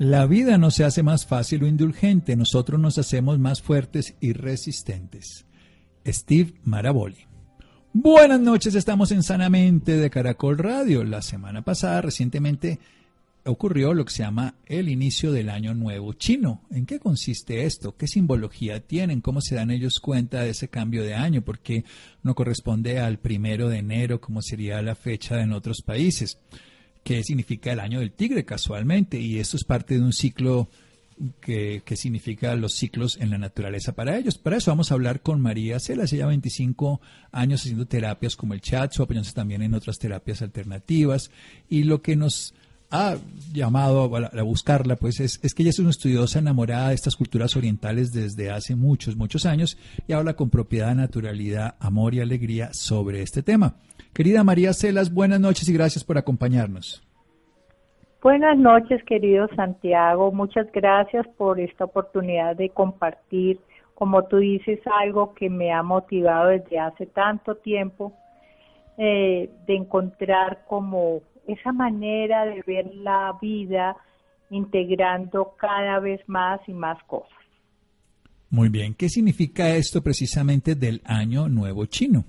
La vida no se hace más fácil o indulgente, nosotros nos hacemos más fuertes y resistentes. Steve Maraboli. Buenas noches, estamos en Sanamente de Caracol Radio. La semana pasada, recientemente, ocurrió lo que se llama el inicio del año nuevo chino. ¿En qué consiste esto? ¿Qué simbología tienen? ¿Cómo se dan ellos cuenta de ese cambio de año? ¿Por qué no corresponde al primero de enero como sería la fecha en otros países? ¿Qué significa el año del tigre casualmente? Y esto es parte de un ciclo que, que, significa los ciclos en la naturaleza para ellos. Para eso vamos a hablar con María Celas. Ella 25 años haciendo terapias como el chat, su apoyándose también en otras terapias alternativas. Y lo que nos ha llamado a, buscarla, pues es, es, que ella es una estudiosa enamorada de estas culturas orientales desde hace muchos, muchos años y habla con propiedad, naturalidad, amor y alegría sobre este tema. Querida María Celas, buenas noches y gracias por acompañarnos. Buenas noches, querido Santiago. Muchas gracias por esta oportunidad de compartir, como tú dices, algo que me ha motivado desde hace tanto tiempo, eh, de encontrar como esa manera de ver la vida integrando cada vez más y más cosas. Muy bien, ¿qué significa esto precisamente del Año Nuevo Chino?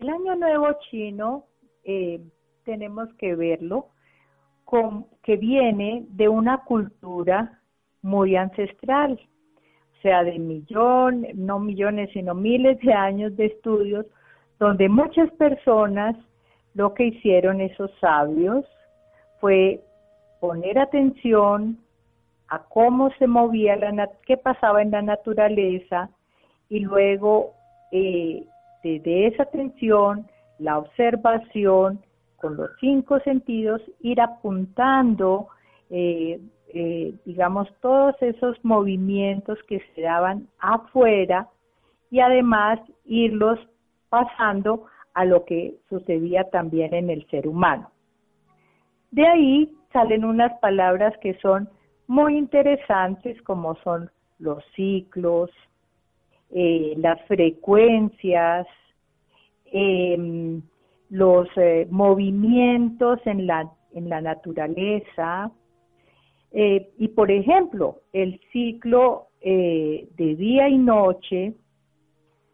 El Año Nuevo Chino eh, tenemos que verlo que viene de una cultura muy ancestral, o sea, de millones, no millones, sino miles de años de estudios, donde muchas personas lo que hicieron esos sabios fue poner atención a cómo se movía, la qué pasaba en la naturaleza y luego eh, de, esa atención, la observación, con los cinco sentidos, ir apuntando, eh, eh, digamos, todos esos movimientos que se daban afuera y además irlos pasando a lo que sucedía también en el ser humano. De ahí salen unas palabras que son muy interesantes como son los ciclos, eh, las frecuencias, em, los eh, movimientos en la, en la naturaleza. Eh, y por ejemplo, el ciclo de día y noche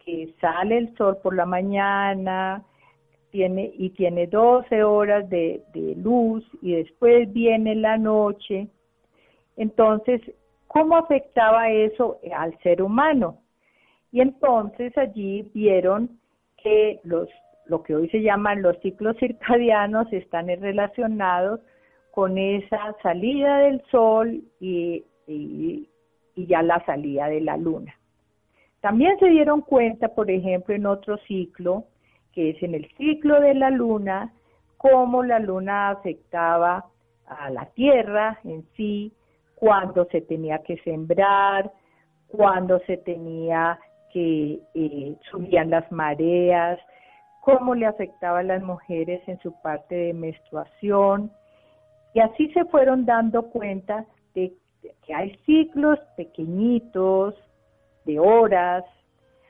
que sale el sol por la mañana tiene, y tiene 12 horas de, luz y después viene la noche. Entonces, ¿cómo afectaba eso al ser humano? Y entonces allí vieron que los, lo que hoy se llaman los ciclos circadianos están relacionados con esa salida del sol y, y ya la salida de la luna. También se dieron cuenta, por ejemplo, en otro ciclo, que es en el ciclo de la luna, cómo la luna afectaba a la tierra en sí, cuando se tenía que sembrar, cuando se tenía que eh, subían las mareas, cómo le afectaba a las mujeres en su parte de menstruación. Y así se fueron dando cuenta de que hay ciclos pequeñitos de horas,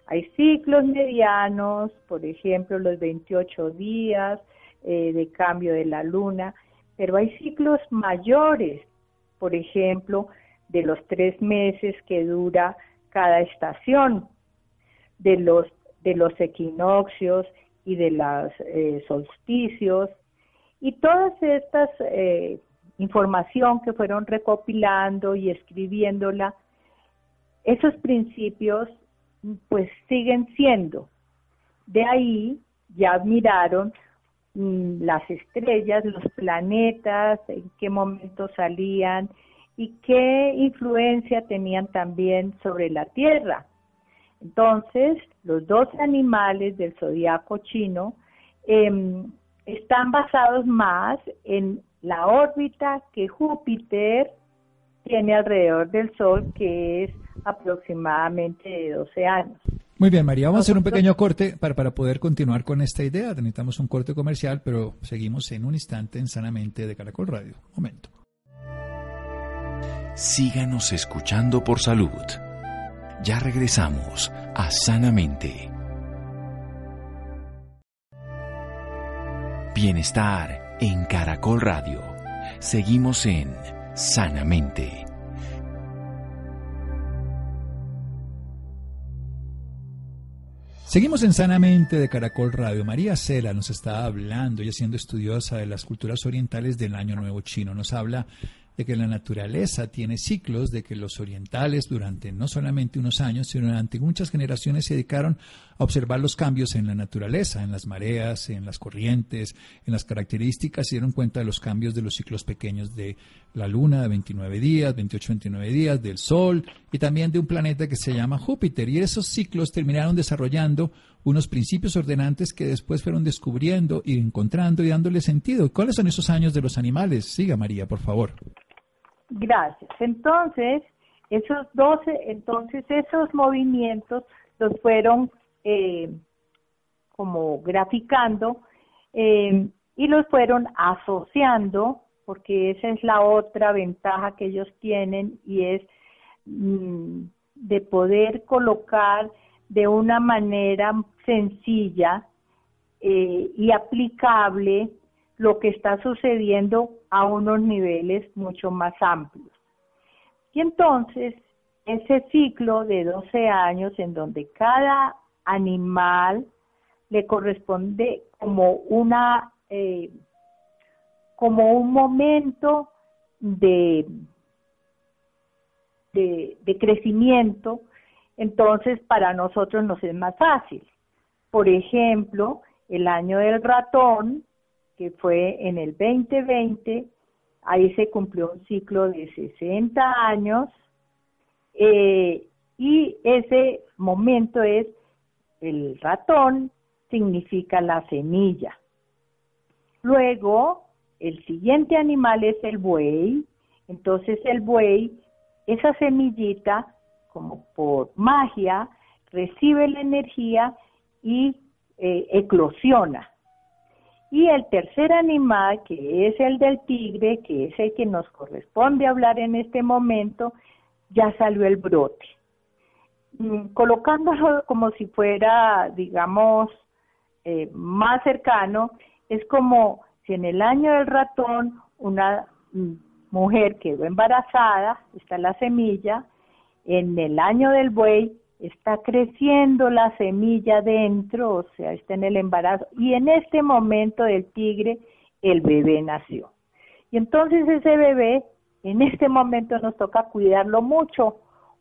hay ciclos medianos, por ejemplo, los 28 días eh, de cambio de la luna, pero hay ciclos mayores, por ejemplo, de los tres meses que dura cada estación, de los, de los equinoccios y de los eh, solsticios, y todas estas eh, información que fueron recopilando y escribiéndola, esos principios pues siguen siendo. De ahí ya miraron mm, las estrellas, los planetas, en qué momento salían y qué influencia tenían también sobre la Tierra. Entonces, los dos animales del zodiaco chino em, están basados más en la órbita que Júpiter tiene alrededor del Sol, que es aproximadamente de 12 años. Muy bien, María, vamos a hacer un pequeño corte para, para poder continuar con esta idea. Necesitamos un corte comercial, pero seguimos en un instante en Sanamente de Caracol Radio. Momento. Síganos escuchando por salud. Ya regresamos a Sanamente. Bienestar en Caracol Radio. Seguimos en Sanamente. Seguimos en Sanamente de Caracol Radio. María Cela nos está hablando y siendo estudiosa de las culturas orientales del Año Nuevo Chino. Nos habla de que la naturaleza tiene ciclos, de que los orientales durante no solamente unos años, sino durante muchas generaciones se dedicaron a observar los cambios en la naturaleza, en las mareas, en las corrientes, en las características, y dieron cuenta de los cambios de los ciclos pequeños de la Luna de 29 días, 28, 29 días, del Sol y también de un planeta que se llama Júpiter. Y esos ciclos terminaron desarrollando unos principios ordenantes que después fueron descubriendo y encontrando y dándole sentido. ¿Cuáles son esos años de los animales? Siga María, por favor. Gracias. Entonces, esos 12, entonces esos movimientos los fueron eh, como graficando eh, y los fueron asociando, porque esa es la otra ventaja que ellos tienen y es mm, de poder colocar de una manera sencilla eh, y aplicable lo que está sucediendo a unos niveles mucho más amplios. Y entonces, ese ciclo de 12 años en donde cada animal le corresponde como una eh, como un momento de, de, de crecimiento, entonces para nosotros nos es más fácil. Por ejemplo, el año del ratón que fue en el 2020, ahí se cumplió un ciclo de 60 años eh, y ese momento es el ratón, significa la semilla. Luego, el siguiente animal es el buey, entonces el buey, esa semillita, como por magia, recibe la energía y eh, eclosiona. Y el tercer animal, que es el del tigre, que es el que nos corresponde hablar en este momento, ya salió el brote. Mm, colocándolo como si fuera, digamos, eh, más cercano, es como si en el año del ratón una mm, mujer quedó embarazada, está la semilla, en el año del buey está creciendo la semilla dentro, o sea, está en el embarazo, y en este momento del tigre el bebé nació. Y entonces ese bebé, en este momento nos toca cuidarlo mucho.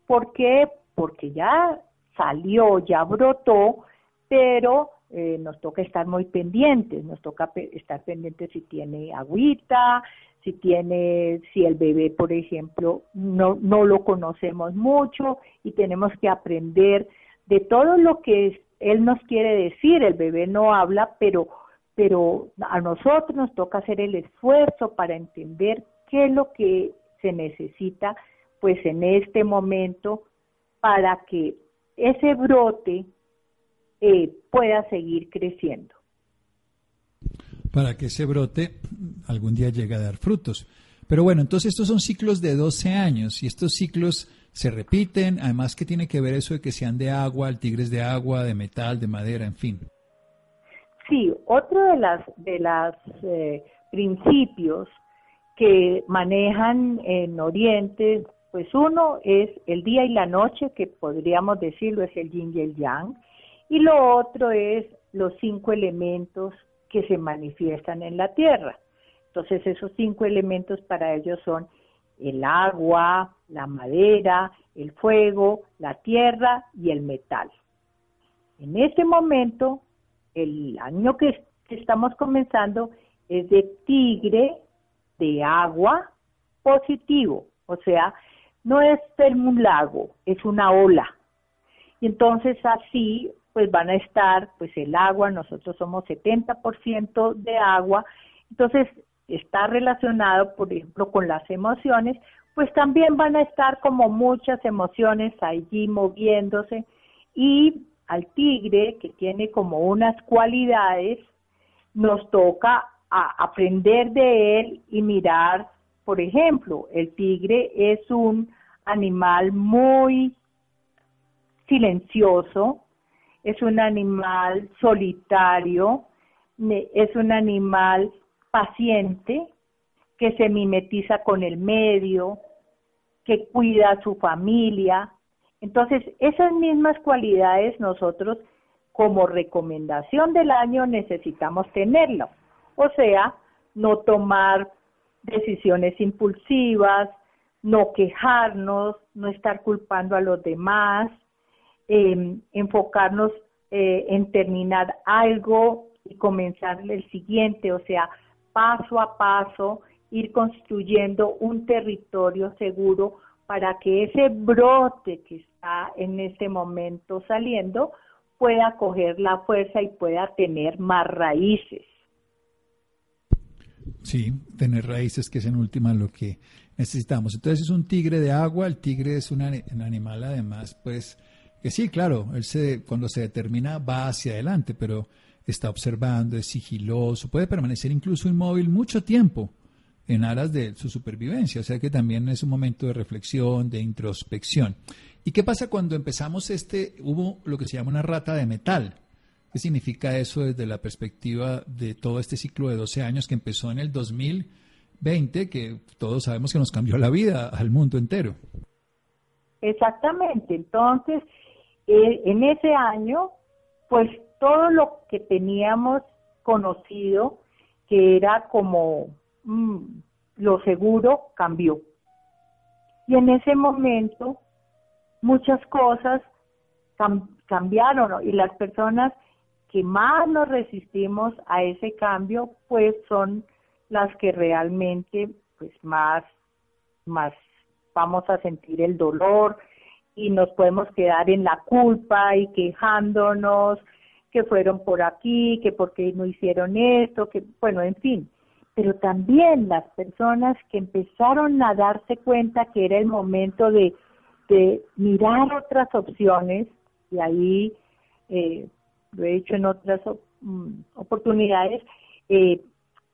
¿Por qué? Porque ya salió, ya brotó, pero eh, nos toca estar muy pendientes, nos toca estar pendientes si tiene agüita, si tiene, si el bebé, por ejemplo, no, no lo conocemos mucho y tenemos que aprender de todo lo que él nos quiere decir. El bebé no habla, pero, pero a nosotros nos toca hacer el esfuerzo para entender qué es lo que se necesita, pues en este momento, para que ese brote eh, pueda seguir creciendo para que ese brote algún día llegue a dar frutos. Pero bueno, entonces estos son ciclos de 12 años y estos ciclos se repiten, además que tiene que ver eso de que sean de agua, el tigre es de agua, de metal, de madera, en fin. Sí, otro de las de los eh, principios que manejan en Oriente, pues uno es el día y la noche, que podríamos decirlo es el yin y el yang, y lo otro es los cinco elementos que se manifiestan en la tierra. Entonces esos cinco elementos para ellos son el agua, la madera, el fuego, la tierra y el metal. En este momento, el año que estamos comenzando es de tigre de agua positivo, o sea, no es un lago, es una ola. Y entonces así pues van a estar pues el agua, nosotros somos 70% de agua, entonces está relacionado por ejemplo con las emociones, pues también van a estar como muchas emociones allí moviéndose. Y al tigre que tiene como unas cualidades nos toca aprender de él y mirar, por ejemplo, el tigre es un animal muy silencioso, es un animal solitario, es un animal paciente, que se mimetiza con el medio, que cuida a su familia. Entonces, esas mismas cualidades nosotros como recomendación del año necesitamos tenerlo. O sea, no tomar decisiones impulsivas, no quejarnos, no estar culpando a los demás, Em, enfocarnos eh, en terminar algo y comenzar el siguiente, o sea, paso a paso, ir construyendo un territorio seguro para que ese brote que está en este momento saliendo pueda coger la fuerza y pueda tener más raíces. Sí, tener raíces, que es en última lo que necesitamos. Entonces es un tigre de agua, el tigre es un animal además, pues, que sí, claro, él se, cuando se determina va hacia adelante, pero está observando, es sigiloso, puede permanecer incluso inmóvil mucho tiempo en aras de su supervivencia, o sea que también es un momento de reflexión, de introspección. ¿Y qué pasa cuando empezamos este, hubo lo que se llama una rata de metal? ¿Qué significa eso desde la perspectiva de todo este ciclo de 12 años que empezó en el 2020, que todos sabemos que nos cambió la vida al mundo entero? Exactamente, entonces en ese año, pues todo lo que teníamos conocido, que era como mm, lo seguro, cambió. Y en ese momento muchas cosas cambiaron y las personas que más nos resistimos a ese cambio, pues son las que realmente pues más, más vamos a sentir el dolor, y nos podemos quedar en la culpa y quejándonos que fueron por aquí, que porque no hicieron esto, que bueno, en fin. Pero también las personas que empezaron a darse cuenta que era el momento de, de mirar otras opciones, y ahí eh, lo he hecho en otras mm, oportunidades, eh,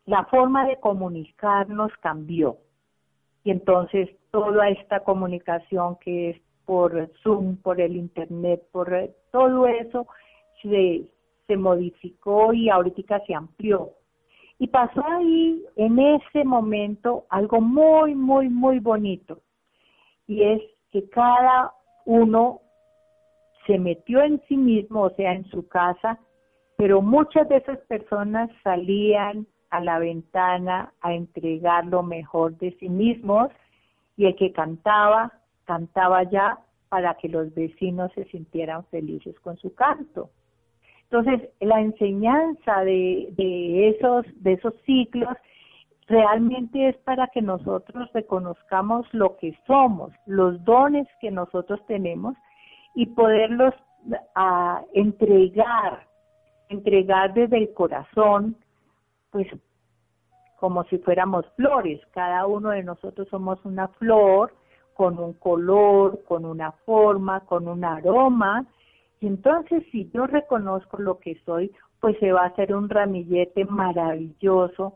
la forma de comunicarnos cambió. Y entonces toda esta comunicación que es por Zoom, por el Internet, por todo eso se, se modificó y ahorita se amplió. Y pasó ahí en ese momento algo muy, muy, muy bonito. Y es que cada uno se metió en sí mismo, o sea, en su casa, pero muchas de esas personas salían a la ventana a entregar lo mejor de sí mismos y el que cantaba cantaba ya para que los vecinos se sintieran felices con su canto. Entonces, la enseñanza de, de, esos, de esos ciclos realmente es para que nosotros reconozcamos lo que somos, los dones que nosotros tenemos y poderlos a, entregar, entregar desde el corazón, pues como si fuéramos flores. Cada uno de nosotros somos una flor con un color, con una forma, con un aroma. Y entonces si yo reconozco lo que soy, pues se va a hacer un ramillete maravilloso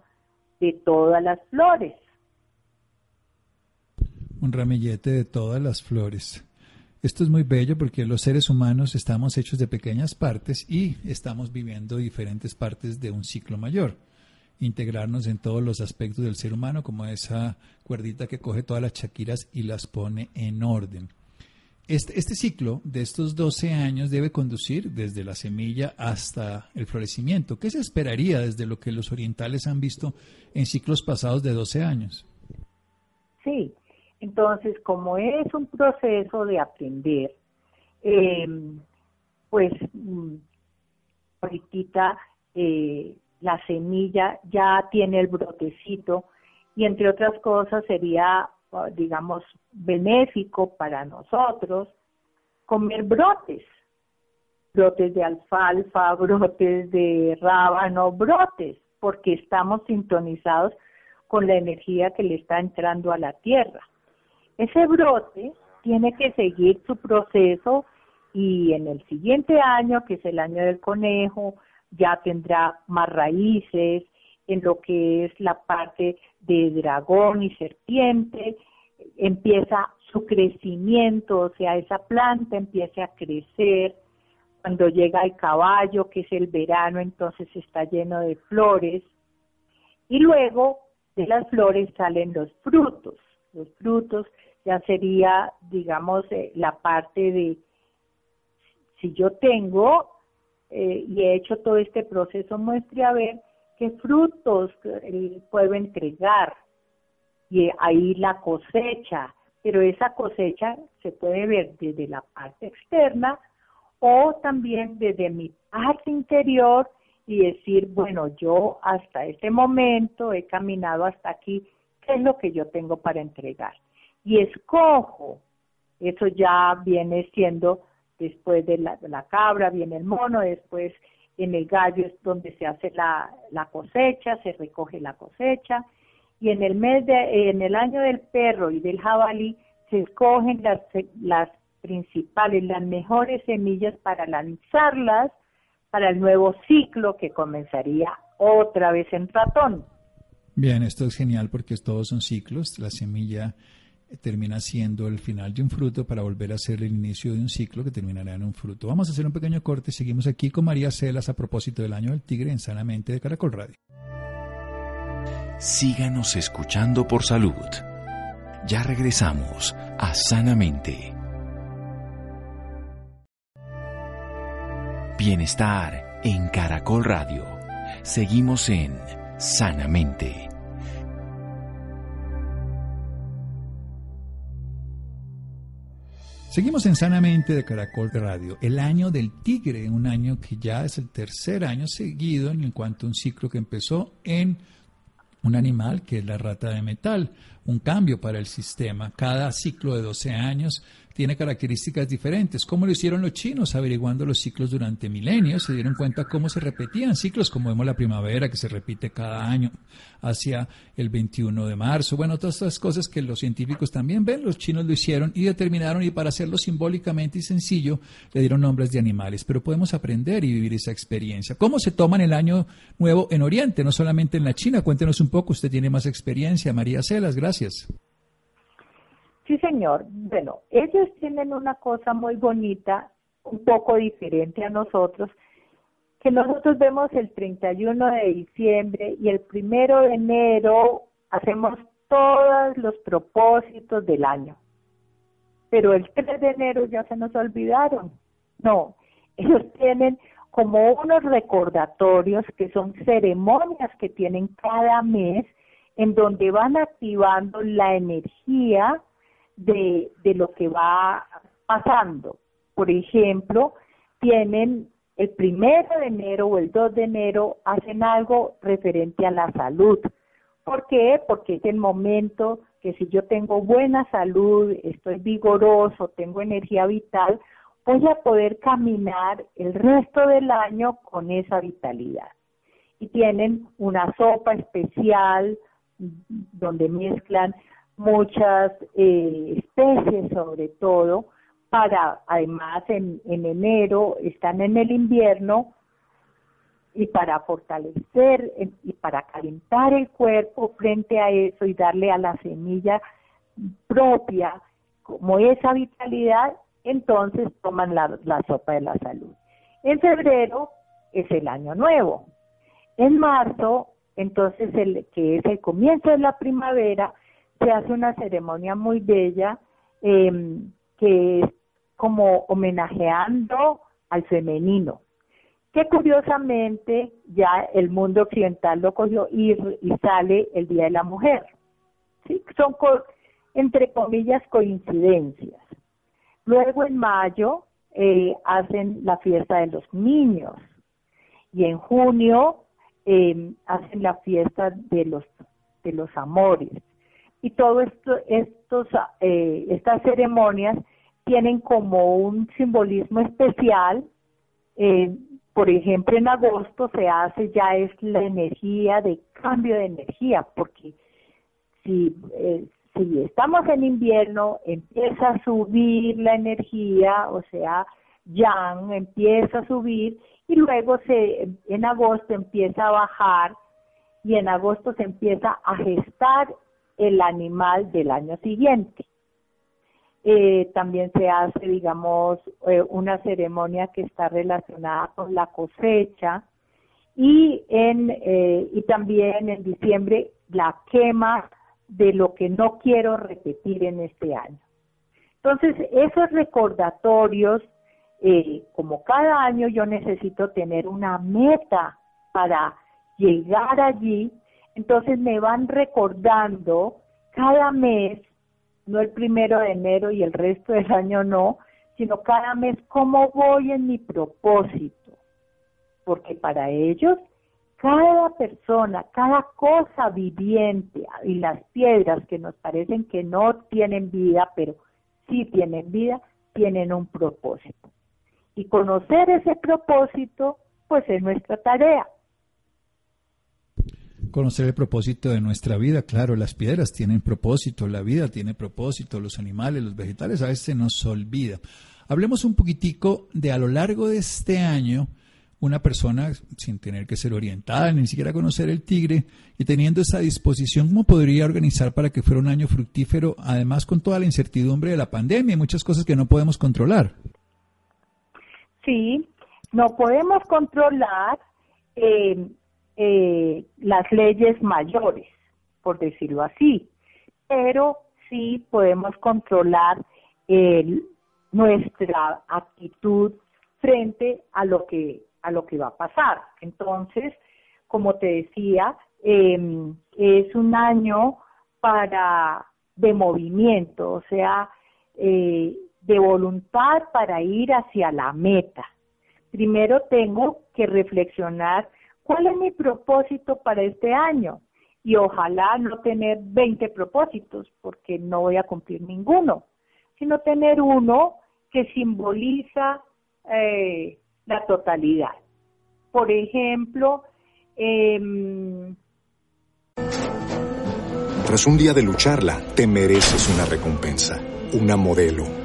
de todas las flores. un ramillete de todas las flores. Esto es muy bello porque los seres humanos estamos hechos de pequeñas partes y estamos viviendo diferentes partes de un ciclo mayor. Integrarnos en todos los aspectos del ser humano, como esa cuerdita que coge todas las chaquiras y las pone en orden. Este, este, ciclo de estos 12 años debe conducir desde la semilla hasta el florecimiento. ¿Qué se esperaría desde lo que los orientales han visto en ciclos pasados de 12 años? Sí, entonces como es un proceso de aprender, eh, pues mm, ahorita eh, la semilla ya tiene el brotecito y entre otras cosas sería digamos, benéfico para nosotros, comer brotes, brotes de alfalfa, brotes de rábano, brotes, porque estamos sintonizados con la energía que le está entrando a la tierra. Ese brote tiene que seguir su proceso y en el siguiente año, que es el año del conejo, ya tendrá más raíces, en lo que es la parte de dragón y serpiente, empieza su crecimiento, o sea, esa planta empieza a crecer. Cuando llega el caballo, que es el verano, entonces está lleno de flores. Y luego de las flores salen los frutos. Los frutos ya sería, digamos, eh, la parte de, si yo tengo eh, y he hecho todo este proceso, muestre a ver qué frutos puedo entregar y ahí la cosecha, pero esa cosecha se puede ver desde la parte externa o también desde mi parte interior y decir, bueno, yo hasta este momento he caminado hasta aquí, ¿qué es lo que yo tengo para entregar? Y escojo, eso ya viene siendo después de la, la cabra, viene el mono, después en el gallo es donde se hace la, la cosecha, se recoge la cosecha, y en el mes de, en el año del perro y del jabalí se escogen las, las principales, las mejores semillas para lanzarlas para el nuevo ciclo que comenzaría otra vez en ratón. Bien, esto es genial porque todos son ciclos. La semilla termina siendo el final de un fruto para volver a ser el inicio de un ciclo que terminará en un fruto. Vamos a hacer un pequeño corte. Seguimos aquí con María Celas a propósito del año del tigre en Sanamente de Caracol Radio. Síganos escuchando por salud. Ya regresamos a Sanamente. Bienestar en Caracol Radio. Seguimos en Sanamente. Seguimos en Sanamente de Caracol Radio. El año del tigre, un año que ya es el tercer año seguido en cuanto a un ciclo que empezó en un animal que es la rata de metal, un cambio para el sistema. Cada ciclo de 12 años tiene características diferentes. ¿Cómo lo hicieron los chinos? Averiguando los ciclos durante milenios, se dieron cuenta cómo se repetían ciclos, como vemos la primavera, que se repite cada año hacia el 21 de marzo. Bueno, todas estas cosas que los científicos también ven, los chinos lo hicieron y determinaron, y para hacerlo simbólicamente y sencillo, le dieron nombres de animales. Pero podemos aprender y vivir esa experiencia. ¿Cómo se toman el año nuevo en Oriente, no solamente en la China? Cuéntenos un poco, usted tiene más experiencia. María Celas, gracias. Sí, señor. Bueno, ellos tienen una cosa muy bonita, un poco diferente a nosotros, que nosotros vemos el 31 de diciembre y el primero de enero hacemos todos los propósitos del año. Pero el 3 de enero ya se nos olvidaron. No, ellos tienen como unos recordatorios que son ceremonias que tienen cada mes en donde van activando la energía de, de lo que va pasando. Por ejemplo, tienen el primero de enero o el 2 de enero hacen algo referente a la salud. ¿Por qué? Porque es el momento que si yo tengo buena salud, estoy vigoroso, tengo energía vital, voy a poder caminar el resto del año con esa vitalidad. Y tienen una sopa especial donde mezclan muchas eh, especies sobre todo, para además en, en enero están en el invierno y para fortalecer y para calentar el cuerpo frente a eso y darle a la semilla propia, como esa vitalidad, entonces toman la, sopa de la salud. En febrero es el año nuevo. En marzo, entonces, el, que es el comienzo de la primavera, se hace una ceremonia muy bella em, que es como homenajeando al femenino, que curiosamente ya el mundo occidental lo cogió y, y sale el Día de la Mujer. ¿sí? Son, entre comillas, coincidencias. Luego en mayo eh, hacen la fiesta de los niños y en junio em, hacen la fiesta de los de los amores. Y todo esto estos eh, estas ceremonias tienen como un simbolismo especial. Eh, por ejemplo en agosto se hace ya es la energía de cambio de energía porque si si estamos en invierno, empieza a subir la energía, o sea, yang empieza a subir y luego se, en agosto empieza a bajar y en agosto se empieza a gestar el animal del año siguiente. Eh, también se hace, digamos, eh, una ceremonia que está relacionada con la cosecha y, en, eh, y también en diciembre la quema de lo que no quiero repetir en este año. Entonces, esos recordatorios, eh, como cada año yo necesito tener una meta para llegar allí, entonces me van recordando cada mes, no el primero de enero y el resto del año no, sino cada mes cómo voy en mi propósito, porque para ellos cada persona, cada cosa viviente y las piedras que nos parecen que no tienen vida, pero sí tienen vida, tienen un propósito. Y conocer ese propósito, pues es nuestra tarea. Conocer el propósito de nuestra vida, claro, las piedras tienen propósito, la vida tiene propósito, los animales, los vegetales a veces se nos olvida. Hablemos un poquitico de a lo largo de este año, una persona sin tener que ser orientada, ni siquiera conocer el tigre, y teniendo esa disposición, ¿cómo podría organizar para que fuera un año fructífero, además con toda la incertidumbre de la pandemia y muchas cosas que no podemos controlar? Sí, no podemos controlar eh, eh, las leyes mayores, por decirlo así, pero sí podemos controlar nuestra actitud frente a lo que a lo que va a pasar. Entonces, como te decía, em, es un año para de movimiento, o sea, eh, de voluntad para ir hacia la meta. Primero tengo que reflexionar cuál es mi propósito para este año y ojalá no tener 20 propósitos porque no voy a cumplir ninguno, sino tener uno que simboliza eh, la totalidad. Por ejemplo, em, tras un día de lucharla, te mereces una recompensa, una modelo,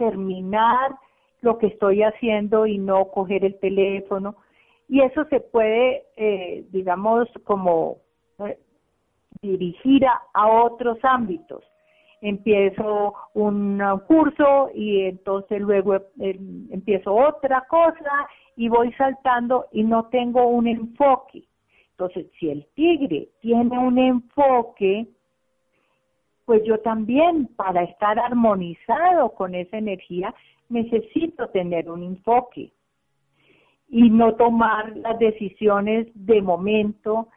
terminar lo que estoy haciendo y no coger el teléfono. Y eso se puede, eh, digamos, como eh, dirigir a otros ámbitos empiezo un curso y entonces luego em, empiezo otra cosa y voy saltando y no tengo un enfoque. Entonces, si el tigre tiene un enfoque, pues yo también para estar armonizado con esa energía necesito tener un enfoque y no tomar las decisiones de momento.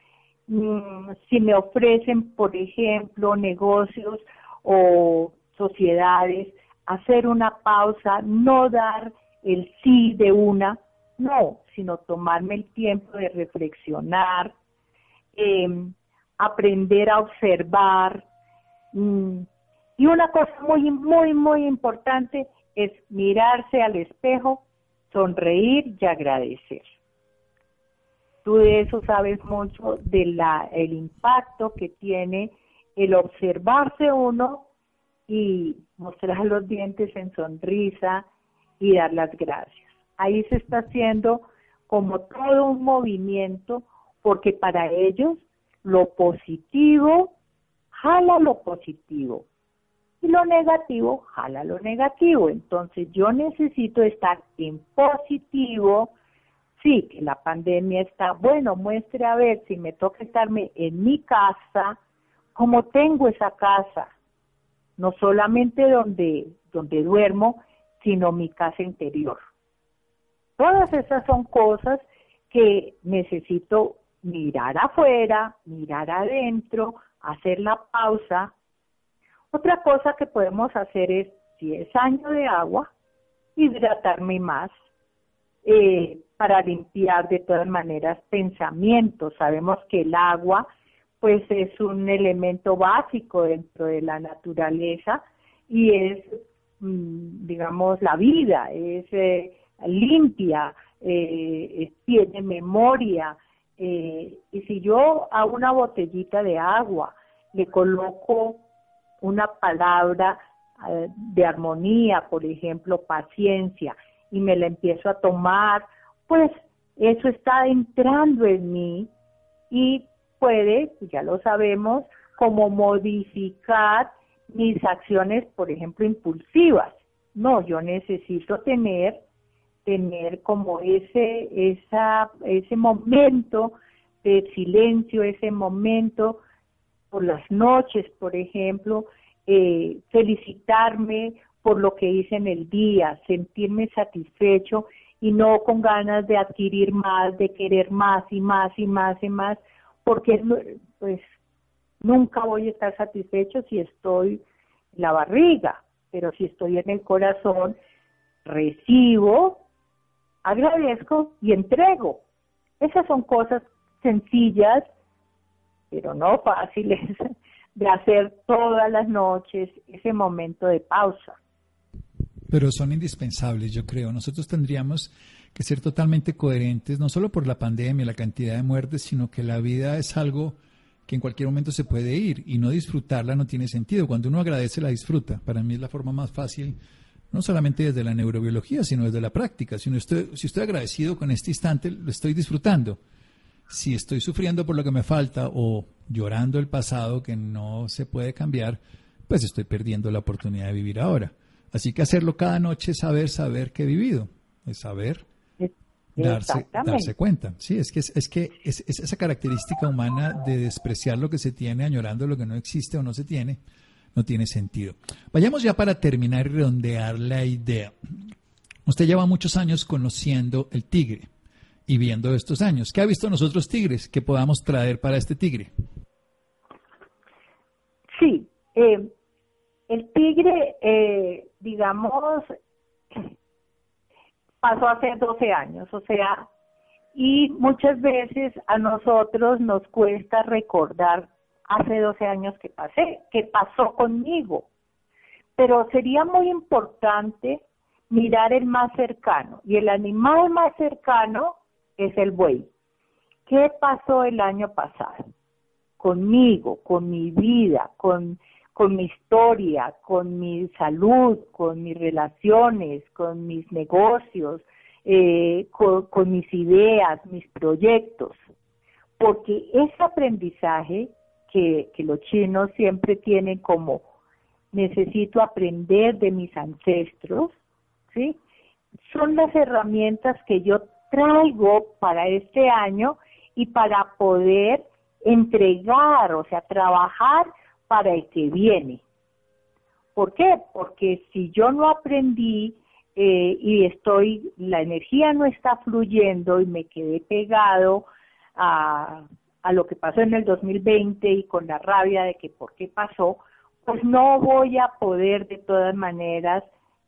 Mm, si me ofrecen, por ejemplo, negocios o sociedades, hacer una pausa, no dar el sí de una, no, sino tomarme el tiempo de reflexionar, em, aprender a observar, Y una cosa muy, muy, muy importante es mirarse al espejo, sonreír y agradecer. Tú de eso sabes mucho, del el impacto que tiene el observarse uno y mostrar los dientes en sonrisa y dar las gracias. Ahí se está haciendo como todo un movimiento porque para ellos lo positivo jala lo positivo y lo negativo jala lo negativo. Entonces yo necesito estar en positivo. Sí, que la pandemia está, bueno, muestre a ver si me toca estarme en mi casa, como tengo esa casa, no solamente donde, donde duermo, sino mi casa interior. Todas esas son cosas que necesito mirar afuera, mirar adentro, hacer la pausa otra cosa que podemos hacer es, si es de agua, hidratarme más eh, para limpiar de todas maneras pensamientos. Sabemos que el agua pues es un elemento básico dentro de la naturaleza y es, mm, digamos, la vida, es eh, limpia, eh, tiene memoria. Y si yo a una botellita de agua le coloco una palabra eh, de armonía, por ejemplo, paciencia, y me la empiezo a tomar, pues eso está entrando en mí y puede, ya lo sabemos, como modificar mis acciones, por ejemplo, impulsivas. No, yo necesito tener tener como ese esa ese momento de silencio, ese momento por las noches, por ejemplo, eh, felicitarme por lo que hice en el día, sentirme satisfecho y no con ganas de adquirir más, de querer más y más y más y más, porque pues nunca voy a estar satisfecho si estoy en la barriga, pero si estoy en el corazón, recibo, agradezco y entrego. Esas son cosas sencillas pero no fáciles, de hacer todas las noches ese momento de pausa. Pero son indispensables, yo creo. Nosotros tendríamos que ser totalmente coherentes, no solo por la pandemia, la cantidad de muertes, sino que la vida es algo que en cualquier momento se puede ir y no disfrutarla no tiene sentido. Cuando uno agradece, la disfruta. Para mí es la forma más fácil, no solamente desde la neurobiología, sino desde la práctica. Si, estoy, si estoy agradecido con este instante, lo estoy disfrutando si estoy sufriendo por lo que me falta o llorando el pasado que no se puede cambiar, pues estoy perdiendo la oportunidad de vivir ahora. Así que hacerlo cada noche, saber, saber que he vivido, es saber, darse, darse cuenta. Sí, es que, es, que es, esa característica humana de despreciar lo que se tiene, añorando lo que no existe o no se tiene, no tiene sentido. Vayamos ya para terminar y redondear la idea. Usted lleva muchos años conociendo el tigre y viendo estos años. ¿Qué ha visto nosotros tigres que podamos traer para este tigre? Sí, eh, el tigre, eh, digamos, pasó hace 12 años, o sea, y muchas veces a nosotros nos cuesta recordar hace 12 años que pasé, que pasó conmigo. Pero sería muy importante mirar el más cercano. Y el animal más cercano es el buey. ¿Qué pasó el año pasado? Conmigo, con mi vida, con, mi historia, con mi salud, con mis relaciones, con mis negocios, eh, con mis ideas, mis proyectos. Porque ese aprendizaje que, los chinos siempre tienen como necesito aprender de mis ancestros, ¿sí? Son las herramientas que yo traigo para este año y para poder entregar, o sea, trabajar para el que viene. ¿Por qué? Porque si yo no aprendí eh, y estoy, la energía no está fluyendo y me quedé pegado a, a lo que pasó en el 2020 y con la rabia de que por qué pasó, pues no voy a poder de todas maneras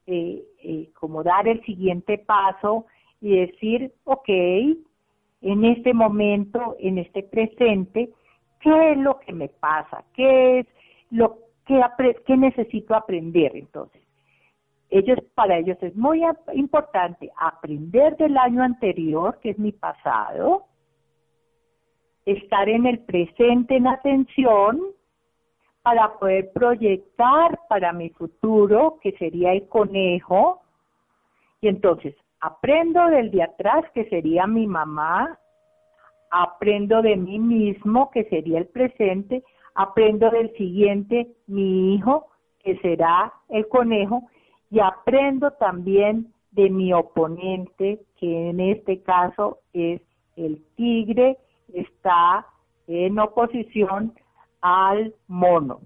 eh, eh, como dar el siguiente paso y decir, ok, en este momento, en este presente, ¿qué es lo que me pasa? ¿Qué es lo ¿qué, necesito aprender entonces? Ellos, para ellos es muy importante aprender del año anterior, que es mi pasado, estar en el presente en atención para poder proyectar para mi futuro, que sería el conejo, y entonces aprendo del de atrás, que sería mi mamá, aprendo de mí mismo, que sería el presente, aprendo del siguiente, mi hijo, que será el conejo, y aprendo también de mi oponente, que en este caso es el tigre, está en oposición al mono.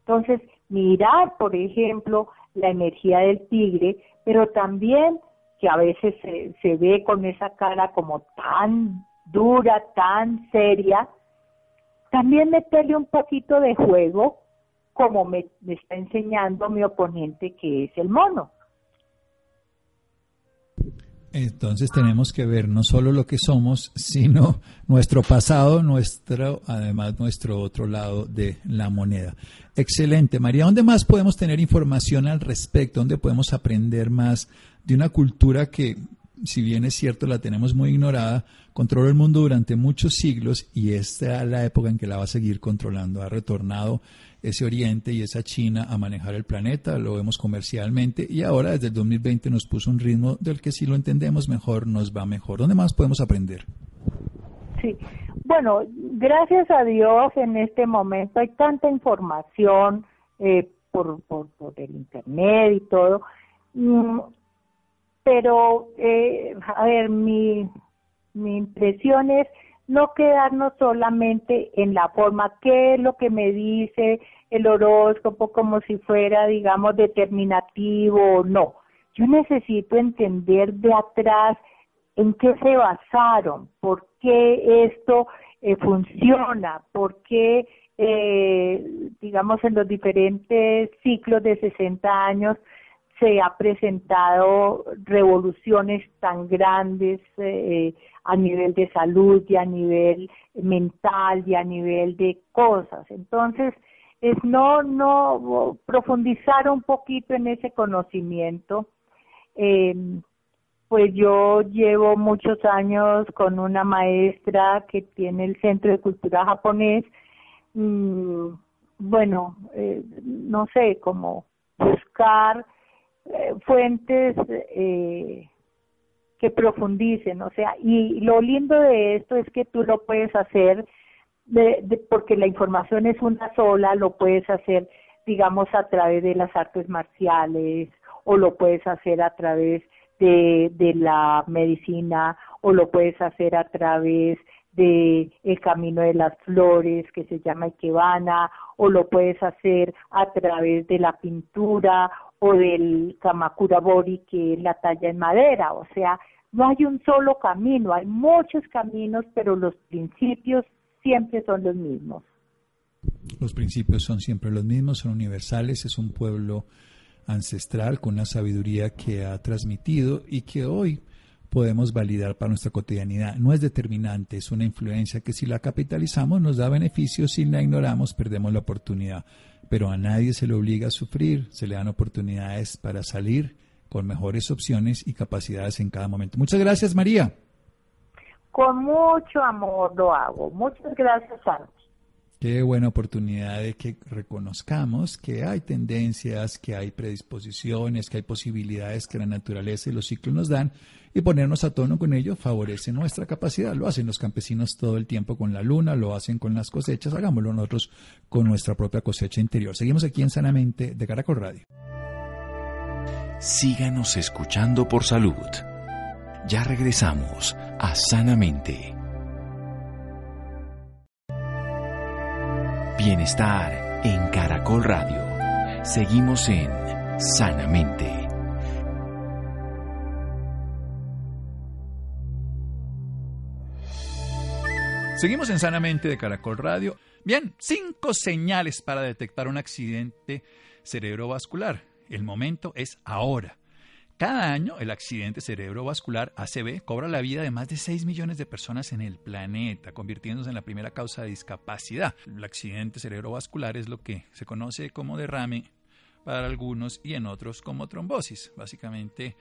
Entonces, mirar, por ejemplo, la energía del tigre, pero también que a veces se, se ve con esa cara como tan dura, tan seria, también meterle un poquito de juego, como me, está enseñando mi oponente, que es el mono. Entonces tenemos que ver no solo lo que somos, sino nuestro pasado, nuestro, además nuestro otro lado de la moneda. Excelente, María. ¿Dónde más podemos tener información al respecto? ¿Dónde podemos aprender más de una cultura que si bien es cierto, la tenemos muy ignorada, controló el mundo durante muchos siglos y esta es la época en que la va a seguir controlando. Ha retornado ese Oriente y esa China a manejar el planeta, lo vemos comercialmente y ahora desde el 2020 nos puso un ritmo del que si lo entendemos mejor nos va mejor. ¿Dónde más podemos aprender? Sí, bueno, gracias a Dios en este momento hay tanta información eh, por, por, por el Internet y todo. Mm, pero, eh, a ver, mi, mi impresión es no quedarnos solamente en la forma, qué es lo que me dice el horóscopo como si fuera, digamos, determinativo o no. Yo necesito entender de atrás en qué se basaron, por qué esto eh, funciona, por qué, eh, digamos, en los diferentes ciclos de 60 años se ha presentado revoluciones tan grandes eh, a nivel de salud y a nivel mental y a nivel de cosas. Entonces, es no, no profundizar un poquito en ese conocimiento. Eh, pues yo llevo muchos años con una maestra que tiene el Centro de Cultura Japonés. Mm, bueno, eh, no sé, cómo buscar eh, fuentes eh, que profundicen, o sea, y lo lindo de esto es que tú lo puedes hacer de, porque la información es una sola, lo puedes hacer, digamos, a través de las artes marciales o lo puedes hacer a través de, de la medicina o lo puedes hacer a través de el camino de las flores que se llama Ikebana o lo puedes hacer a través de la pintura o del Kamakura Bori que es la talla en madera, o sea, no hay un solo camino, hay muchos caminos, pero los principios siempre son los mismos. Los principios son siempre los mismos, son universales, es un pueblo ancestral con una sabiduría que ha transmitido y que hoy podemos validar para nuestra cotidianidad. No es determinante, es una influencia que si la capitalizamos nos da beneficios, si la ignoramos perdemos la oportunidad. Pero a nadie se le obliga a sufrir, se le dan oportunidades para salir con mejores opciones y capacidades en cada momento. Muchas gracias, María. Con mucho amor lo hago. Muchas gracias, Santi. Qué buena oportunidad de que reconozcamos que hay tendencias, que hay predisposiciones, que hay posibilidades que la naturaleza y los ciclos nos dan y ponernos a tono con ello favorece nuestra capacidad. Lo hacen los campesinos todo el tiempo con la luna, lo hacen con las cosechas, hagámoslo nosotros con nuestra propia cosecha interior. Seguimos aquí en Sanamente de Caracol Radio. Síganos escuchando por salud. Ya regresamos a Sanamente. Bienestar en Caracol Radio. Seguimos en Sanamente. Seguimos en Sanamente de Caracol Radio. Bien, cinco señales para detectar un accidente cerebrovascular. El momento es ahora. Cada año el accidente cerebrovascular ACV cobra la vida de más de 6 millones de personas en el planeta, convirtiéndose en la primera causa de discapacidad. El accidente cerebrovascular es lo que se conoce como derrame para algunos y en otros como trombosis. Básicamente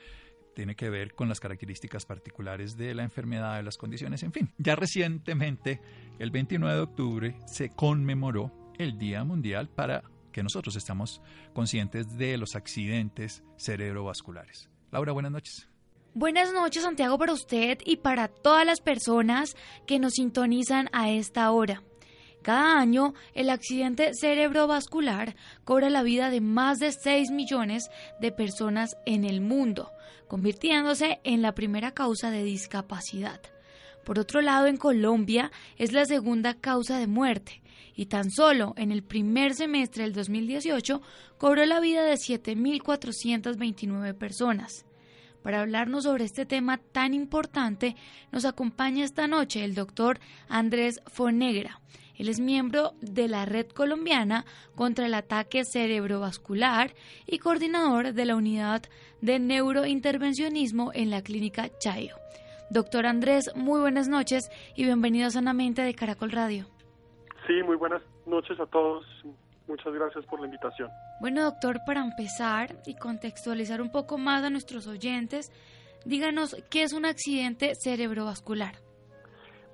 tiene que ver con las características particulares de la enfermedad, de las condiciones, en fin. Ya recientemente, el 29 de octubre, se conmemoró el Día Mundial para que nosotros estamos conscientes de los accidentes cerebrovasculares. Laura, buenas noches. Buenas noches, Santiago, para usted y para todas las personas que nos sintonizan a esta hora. Cada año, el accidente cerebrovascular cobra la vida de más de 6 millones de personas en el mundo, convirtiéndose en la primera causa de discapacidad. Por otro lado, en Colombia es la segunda causa de muerte y tan solo en el primer semestre del 2018 cobró la vida de 7.429 personas. Para hablarnos sobre este tema tan importante, nos acompaña esta noche el doctor Andrés Fonegra. Él es miembro de la Red Colombiana contra el Ataque Cerebrovascular y coordinador de la Unidad de Neurointervencionismo en la Clínica Chayo. Doctor Andrés, muy buenas noches y bienvenido a Sanamente de Caracol Radio. Sí, muy buenas noches a todos. Muchas gracias por la invitación. Bueno, doctor, para empezar y contextualizar un poco más a nuestros oyentes, díganos qué es un accidente cerebrovascular.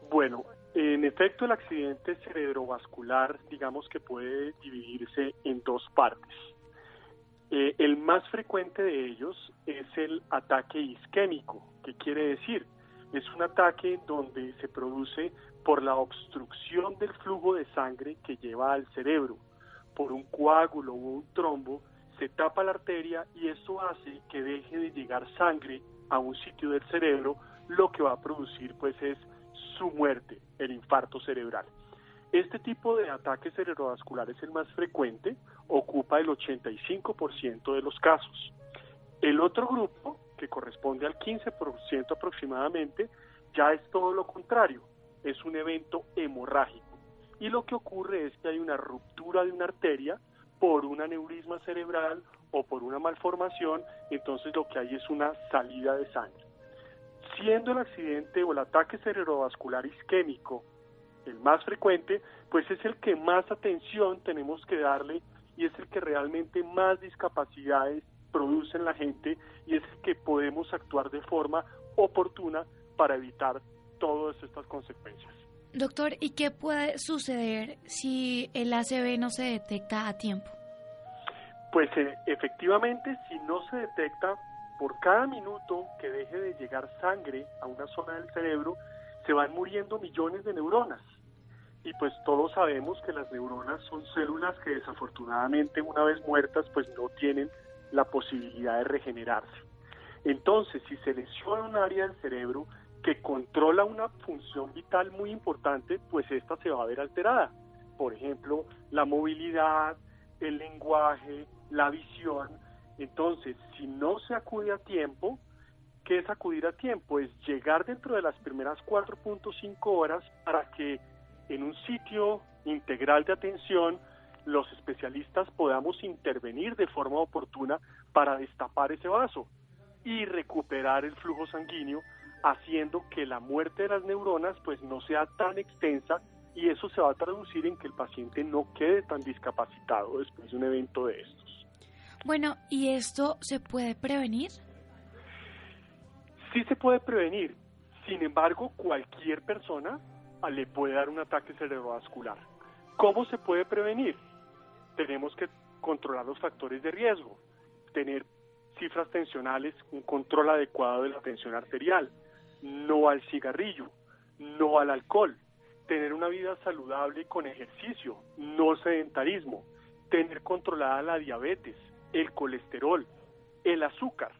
Bueno, en efecto, el accidente cerebrovascular, digamos que puede dividirse en dos partes. Eh, el más frecuente de ellos es el ataque isquémico. ¿Qué quiere decir? Es un ataque donde se produce por la obstrucción del flujo de sangre que lleva al cerebro, por un coágulo o un trombo, se tapa la arteria y eso hace que deje de llegar sangre a un sitio del cerebro, lo que va a producir pues es su muerte, el infarto cerebral. Este tipo de ataque cerebrovascular es el más frecuente, ocupa el 85% de los casos. El otro grupo, que corresponde al 15% aproximadamente, ya es todo lo contrario, es un evento hemorrágico. Y lo que ocurre es que hay una ruptura de una arteria por un aneurisma cerebral o por una malformación, entonces lo que hay es una salida de sangre siendo el accidente o el ataque cerebrovascular isquémico el más frecuente, pues es el que más atención tenemos que darle y es el que realmente más discapacidades produce en la gente y es el que podemos actuar de forma oportuna para evitar todas estas consecuencias. Doctor, ¿y qué puede suceder si el ACV no se detecta a tiempo? Pues eh, efectivamente, si no se detecta, por cada minuto que deje de llegar sangre a una zona del cerebro, se van muriendo millones de neuronas. Y pues todos sabemos que las neuronas son células que desafortunadamente una vez muertas pues no tienen la posibilidad de regenerarse. Entonces, si se lesiona un área del cerebro que controla una función vital muy importante, pues esta se va a ver alterada. Por ejemplo, la movilidad, el lenguaje, la visión, entonces, si no se acude a tiempo, ¿qué es acudir a tiempo? Es llegar dentro de las primeras 4.5 horas para que en un sitio integral de atención los especialistas podamos intervenir de forma oportuna para destapar ese vaso y recuperar el flujo sanguíneo, haciendo que la muerte de las neuronas pues no sea tan extensa y eso se va a traducir en que el paciente no quede tan discapacitado después de un evento de estos. Bueno, ¿y esto se puede prevenir? Sí se puede prevenir. Sin embargo, cualquier persona le puede dar un ataque cerebrovascular. ¿Cómo se puede prevenir? Tenemos que controlar los factores de riesgo, tener cifras tensionales, un control adecuado de la tensión arterial, no al cigarrillo, no al alcohol, tener una vida saludable con ejercicio, no sedentarismo, tener controlada la diabetes, el colesterol, el azúcar.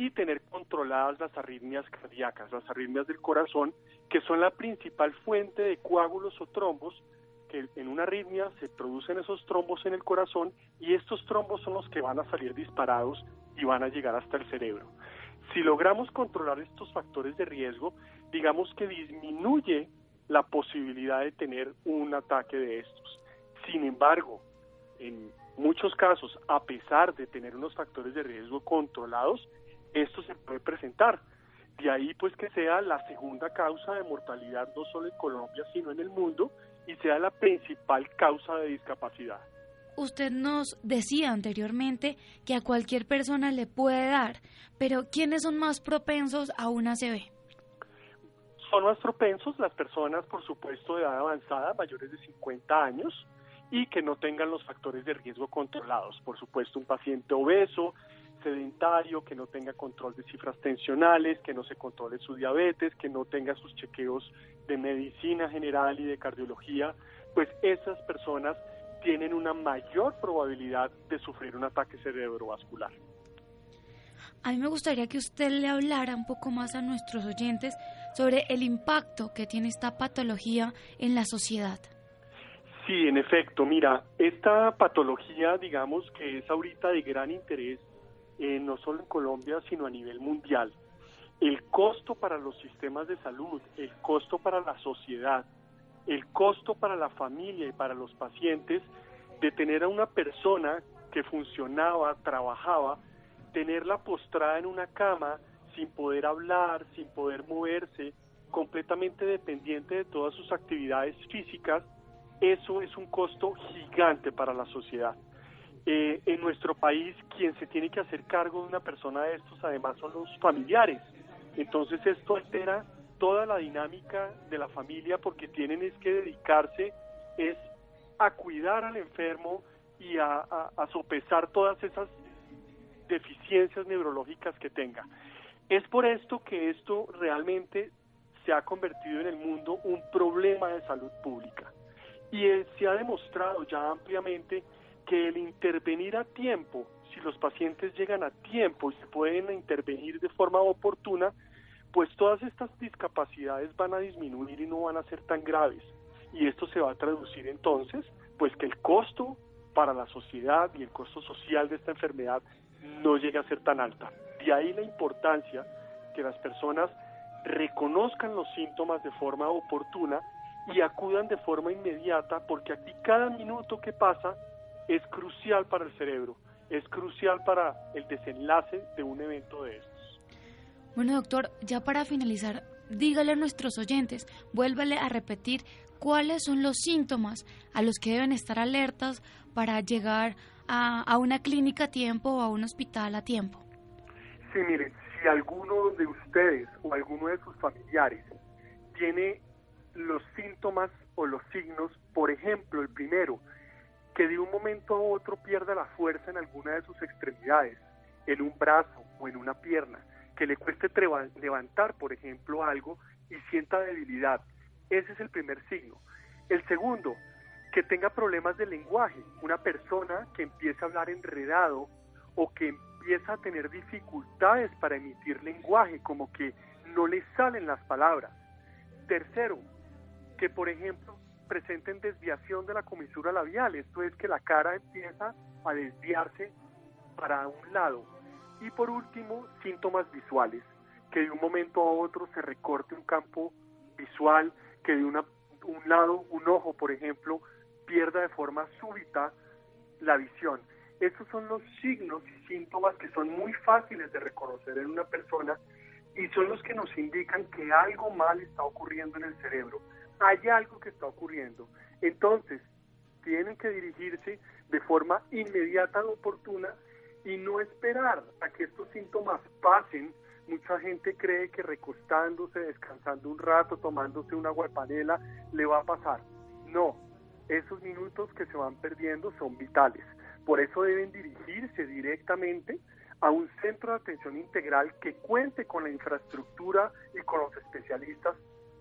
Y tener controladas las arritmias cardíacas, las arritmias del corazón, que son la principal fuente de coágulos o trombos, que en una arritmia se producen esos trombos en el corazón y estos trombos son los que van a salir disparados y van a llegar hasta el cerebro. Si logramos controlar estos factores de riesgo, digamos que disminuye la posibilidad de tener un ataque de estos. Sin embargo, en muchos casos, a pesar de tener unos factores de riesgo controlados, esto se puede presentar. De ahí pues que sea la segunda causa de mortalidad no solo en Colombia, sino en el mundo y sea la principal causa de discapacidad. Usted nos decía anteriormente que a cualquier persona le puede dar, pero ¿quiénes son más propensos a una ACV? Son más propensos las personas, por supuesto, de edad avanzada, mayores de 50 años, y que no tengan los factores de riesgo controlados. Por supuesto, un paciente obeso, sedentario, que no tenga control de cifras tensionales, que no se controle su diabetes, que no tenga sus chequeos de medicina general y de cardiología, pues esas personas tienen una mayor probabilidad de sufrir un ataque cerebrovascular. A mí me gustaría que usted le hablara un poco más a nuestros oyentes sobre el impacto que tiene esta patología en la sociedad. Sí, en efecto, mira, esta patología, digamos que es ahorita de gran interés, eh, no solo en Colombia, sino a nivel mundial. El costo para los sistemas de salud, el costo para la sociedad, el costo para la familia y para los pacientes de tener a una persona que funcionaba, trabajaba, tenerla postrada en una cama sin poder hablar, sin poder moverse, completamente dependiente de todas sus actividades físicas, eso es un costo gigante para la sociedad. Eh, en nuestro país, quien se tiene que hacer cargo de una persona de estos, además, son los familiares. Entonces, esto altera toda la dinámica de la familia porque tienen es que dedicarse es a cuidar al enfermo y a, a sopesar todas esas deficiencias neurológicas que tenga. Es por esto que esto realmente se ha convertido en el mundo un problema de salud pública. Y se ha demostrado ya ampliamente que el intervenir a tiempo, si los pacientes llegan a tiempo y se pueden intervenir de forma oportuna, pues todas estas discapacidades van a disminuir y no van a ser tan graves. Y esto se va a traducir entonces, pues que el costo para la sociedad y el costo social de esta enfermedad no llegue a ser tan alta. De ahí la importancia que las personas reconozcan los síntomas de forma oportuna y acudan de forma inmediata porque aquí cada minuto que pasa es crucial para el cerebro, es crucial para el desenlace de un evento de estos. Bueno, doctor, ya para finalizar, dígale a nuestros oyentes, vuélvale a repetir cuáles son los síntomas a los que deben estar alertas para llegar a, una clínica a tiempo o a un hospital a tiempo. Sí, miren, si alguno de ustedes o alguno de sus familiares tiene los síntomas o los signos, por ejemplo, el primero, que de un momento a otro pierda la fuerza en alguna de sus extremidades, en un brazo o en una pierna, que le cueste levantar, por ejemplo, algo y sienta debilidad. Ese es el primer signo. El segundo, que tenga problemas de lenguaje, una persona que empiece a hablar enredado o que empieza a tener dificultades para emitir lenguaje, como que no le salen las palabras. Tercero, que por ejemplo presenten desviación de la comisura labial, esto es que la cara empieza a desviarse para un lado. Y por último, síntomas visuales, que de un momento a otro se recorte un campo visual, que de una, un lado, un ojo, por ejemplo, pierda de forma súbita la visión. Estos son los signos y síntomas que son muy fáciles de reconocer en una persona y son los que nos indican que algo mal está ocurriendo en el cerebro hay algo que está ocurriendo. Entonces, tienen que dirigirse de forma inmediata y oportuna y no esperar a que estos síntomas pasen. Mucha gente cree que recostándose, descansando un rato, tomándose una guapanela, le va a pasar. No, esos minutos que se van perdiendo son vitales. Por eso deben dirigirse directamente a un centro de atención integral que cuente con la infraestructura y con los especialistas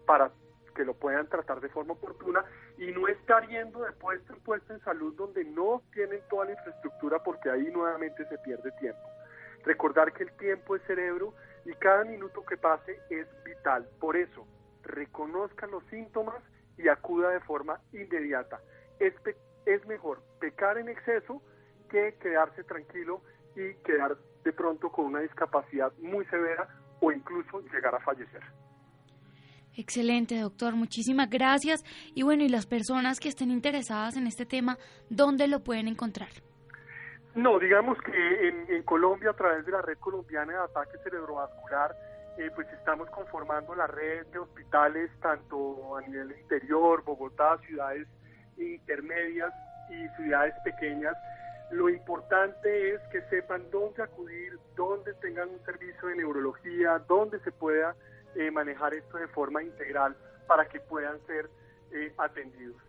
para que lo puedan tratar de forma oportuna y no estar yendo de puesto en puesto en salud donde no tienen toda la infraestructura porque ahí nuevamente se pierde tiempo. Recordar que el tiempo es cerebro y cada minuto que pase es vital. Por eso, reconozca los síntomas y acuda de forma inmediata. Es, es mejor pecar en exceso que quedarse tranquilo y quedar de pronto con una discapacidad muy severa o incluso llegar a fallecer. Excelente, doctor. Muchísimas gracias. Y bueno, y las personas que estén interesadas en este tema, ¿dónde lo pueden encontrar? No, digamos que en, Colombia, a través de la Red Colombiana de Ataque Cerebrovascular, eh, pues estamos conformando la red de hospitales tanto a nivel interior, Bogotá, ciudades intermedias y ciudades pequeñas. Lo importante es que sepan dónde acudir, dónde tengan un servicio de neurología, dónde se pueda eh, manejar esto de forma integral para que puedan ser eh, atendidos.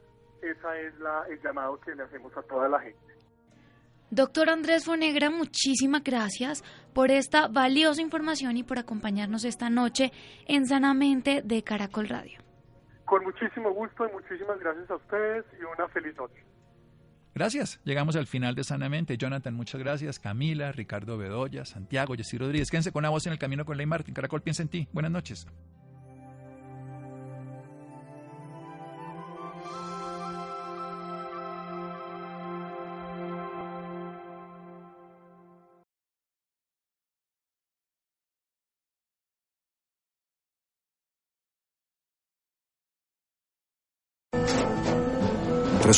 Ese es la, el llamado que le hacemos a toda la gente. Doctor Andrés Fonegra, muchísimas gracias por esta valiosa información y por acompañarnos esta noche en Sanamente de Caracol Radio. Con muchísimo gusto y muchísimas gracias a ustedes y una feliz noche. Gracias. Llegamos al final de Sanamente. Jonathan, muchas gracias. Camila, Ricardo Bedoya, Santiago, Jessy Rodríguez. Quédense con una voz en el camino con Ley Martín. Caracol piensa en ti. Buenas noches.